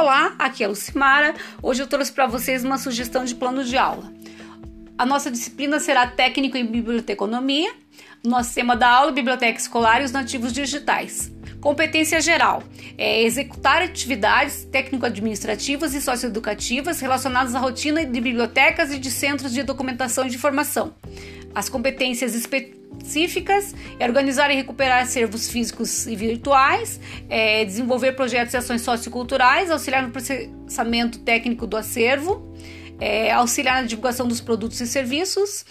Olá, aqui é a Lucimara. Hoje eu trouxe para vocês uma sugestão de plano de aula. A nossa disciplina será técnico em biblioteconomia. Nosso tema da aula biblioteca escolar e os nativos digitais. Competência geral é executar atividades técnico-administrativas e socioeducativas relacionadas à rotina de bibliotecas e de centros de documentação e de informação. As competências específicas organizar e recuperar acervos físicos e virtuais, é desenvolver projetos e ações socioculturais, auxiliar no processamento técnico do acervo, é auxiliar na divulgação dos produtos e serviços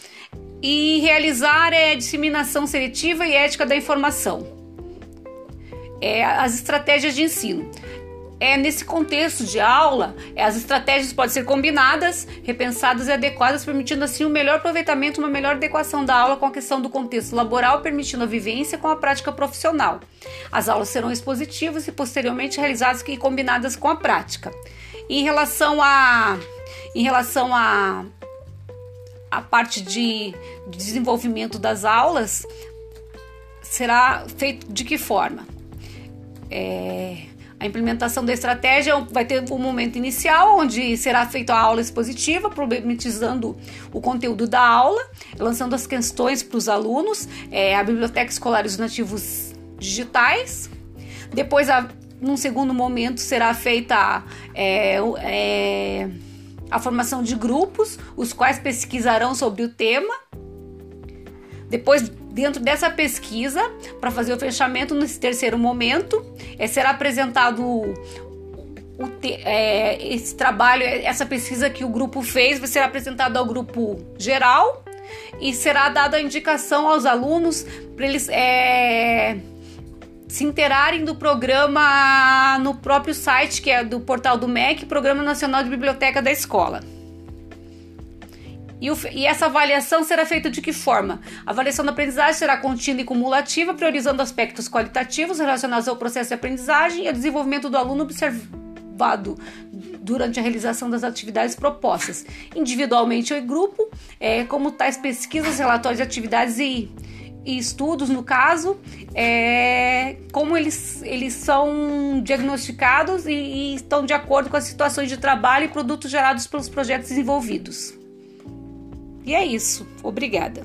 e realizar é, disseminação seletiva e ética da informação. É, as estratégias de ensino é nesse contexto de aula, é, as estratégias podem ser combinadas, repensadas e adequadas, permitindo assim um melhor aproveitamento, uma melhor adequação da aula com a questão do contexto laboral, permitindo a vivência com a prática profissional. As aulas serão expositivas e posteriormente realizadas e combinadas com a prática. Em relação a em relação a a parte de, de desenvolvimento das aulas será feito de que forma? É, a implementação da estratégia vai ter um momento inicial, onde será feita a aula expositiva, problematizando o conteúdo da aula, lançando as questões para os alunos, é, a biblioteca escolar e os nativos digitais. Depois, a, num segundo momento, será feita é, é, a formação de grupos, os quais pesquisarão sobre o tema. Depois Dentro dessa pesquisa, para fazer o fechamento nesse terceiro momento, é, será apresentado o, é, esse trabalho, essa pesquisa que o grupo fez, vai ser apresentado ao grupo geral e será dada a indicação aos alunos para eles é, se interarem do programa no próprio site, que é do portal do MEC, Programa Nacional de Biblioteca da Escola. E, o, e, essa avaliação será feita de que forma? A avaliação da aprendizagem será contínua e cumulativa, priorizando aspectos qualitativos relacionados ao processo de aprendizagem e ao desenvolvimento do aluno observado durante a realização das atividades propostas, individualmente ou em grupo, é, como tais pesquisas, relatórios de atividades e, e estudos, no caso, é, como eles, eles são diagnosticados e, e estão de acordo com as situações de trabalho e produtos gerados pelos projetos desenvolvidos. E é isso. Obrigada.